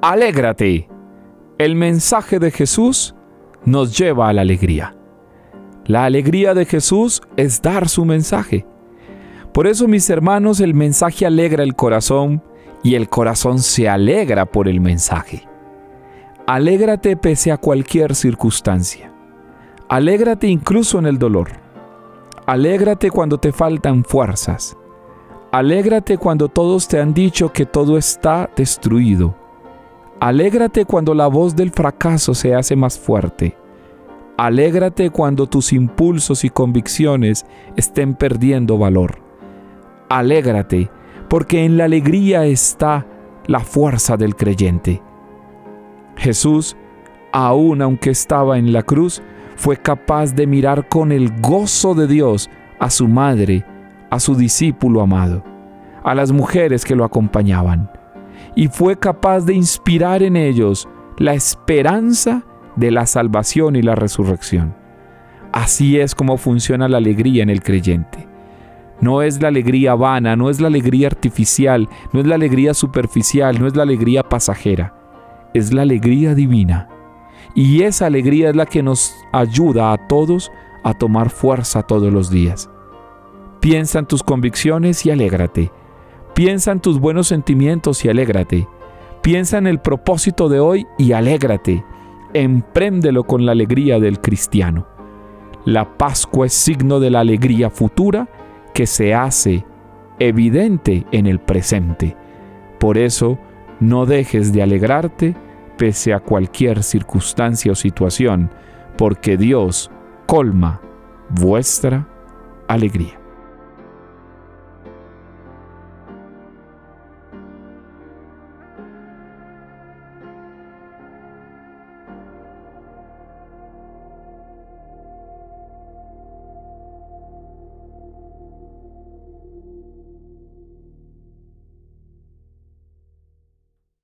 Alégrate. El mensaje de Jesús nos lleva a la alegría. La alegría de Jesús es dar su mensaje. Por eso, mis hermanos, el mensaje alegra el corazón y el corazón se alegra por el mensaje. Alégrate pese a cualquier circunstancia. Alégrate incluso en el dolor. Alégrate cuando te faltan fuerzas. Alégrate cuando todos te han dicho que todo está destruido. Alégrate cuando la voz del fracaso se hace más fuerte. Alégrate cuando tus impulsos y convicciones estén perdiendo valor. Alégrate, porque en la alegría está la fuerza del creyente. Jesús, aun aunque estaba en la cruz, fue capaz de mirar con el gozo de Dios a su madre, a su discípulo amado, a las mujeres que lo acompañaban, y fue capaz de inspirar en ellos la esperanza de la salvación y la resurrección. Así es como funciona la alegría en el creyente. No es la alegría vana, no es la alegría artificial, no es la alegría superficial, no es la alegría pasajera, es la alegría divina y esa alegría es la que nos ayuda a todos a tomar fuerza todos los días. Piensa en tus convicciones y alégrate. Piensa en tus buenos sentimientos y alégrate. Piensa en el propósito de hoy y alégrate. Empréndelo con la alegría del cristiano. La Pascua es signo de la alegría futura que se hace evidente en el presente. Por eso, no dejes de alegrarte pese a cualquier circunstancia o situación, porque Dios colma vuestra alegría.